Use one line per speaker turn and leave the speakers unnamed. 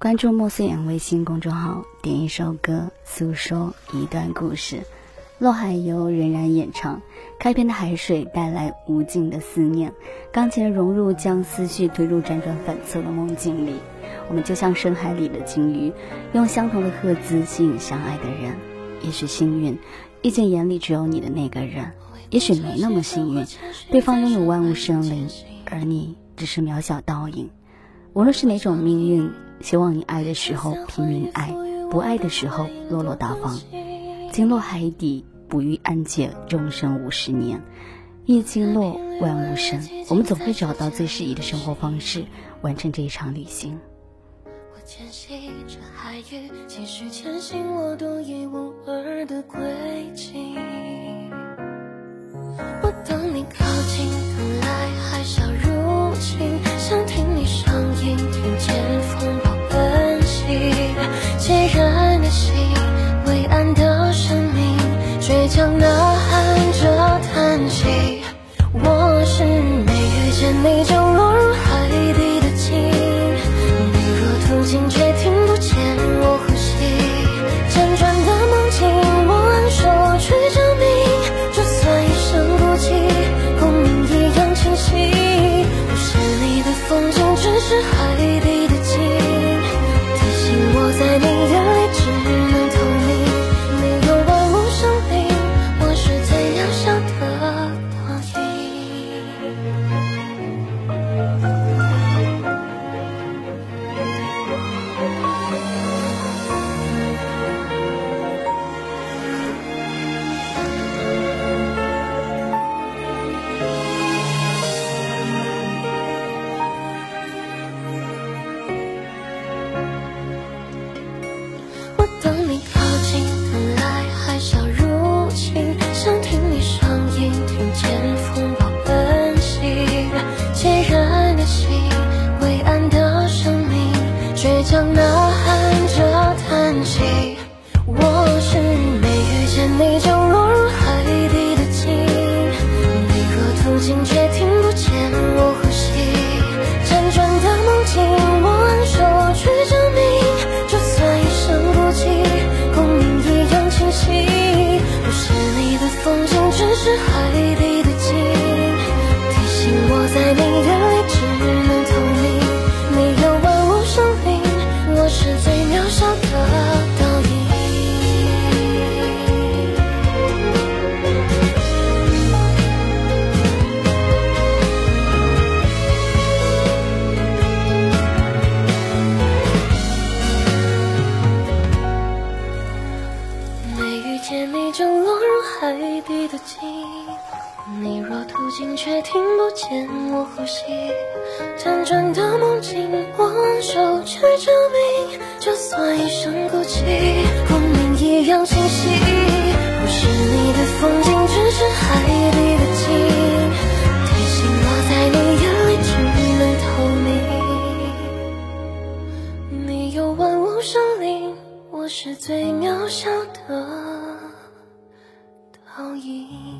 关注莫思远微信公众号，点一首歌，诉说一段故事。落海游仍然演唱，开篇的海水带来无尽的思念，钢琴的融入将思绪推入辗转反侧的梦境里。我们就像深海里的鲸鱼，用相同的赫兹吸引相爱的人。也许幸运，遇见眼里只有你的那个人；也许没那么幸运，对方拥有万物生灵，而你只是渺小倒影。无论是哪种命运。希望你爱的时候拼命爱，不爱的时候落落大方。经落海底，不遇安解，终生五十年。一经落，万物生。我们总会找到最适宜的生活方式，完成这一场旅行。
我牵系着海域，继续前行，我独一无二的轨落入海底的鲸，你若途经却听不见我呼吸。辗转的梦境，我昂首去证明，就算一生孤寂，共鸣一样清晰。不是你的风景，只是海底。是最你若途经，却听不见我呼吸。辗转的梦境，我昂首去证明，就算一生孤寂，共鸣一样清晰。不是你的风景，只是海底的鲸。提醒我在你眼里只能透明。你有万物生灵，我是最渺小的倒影。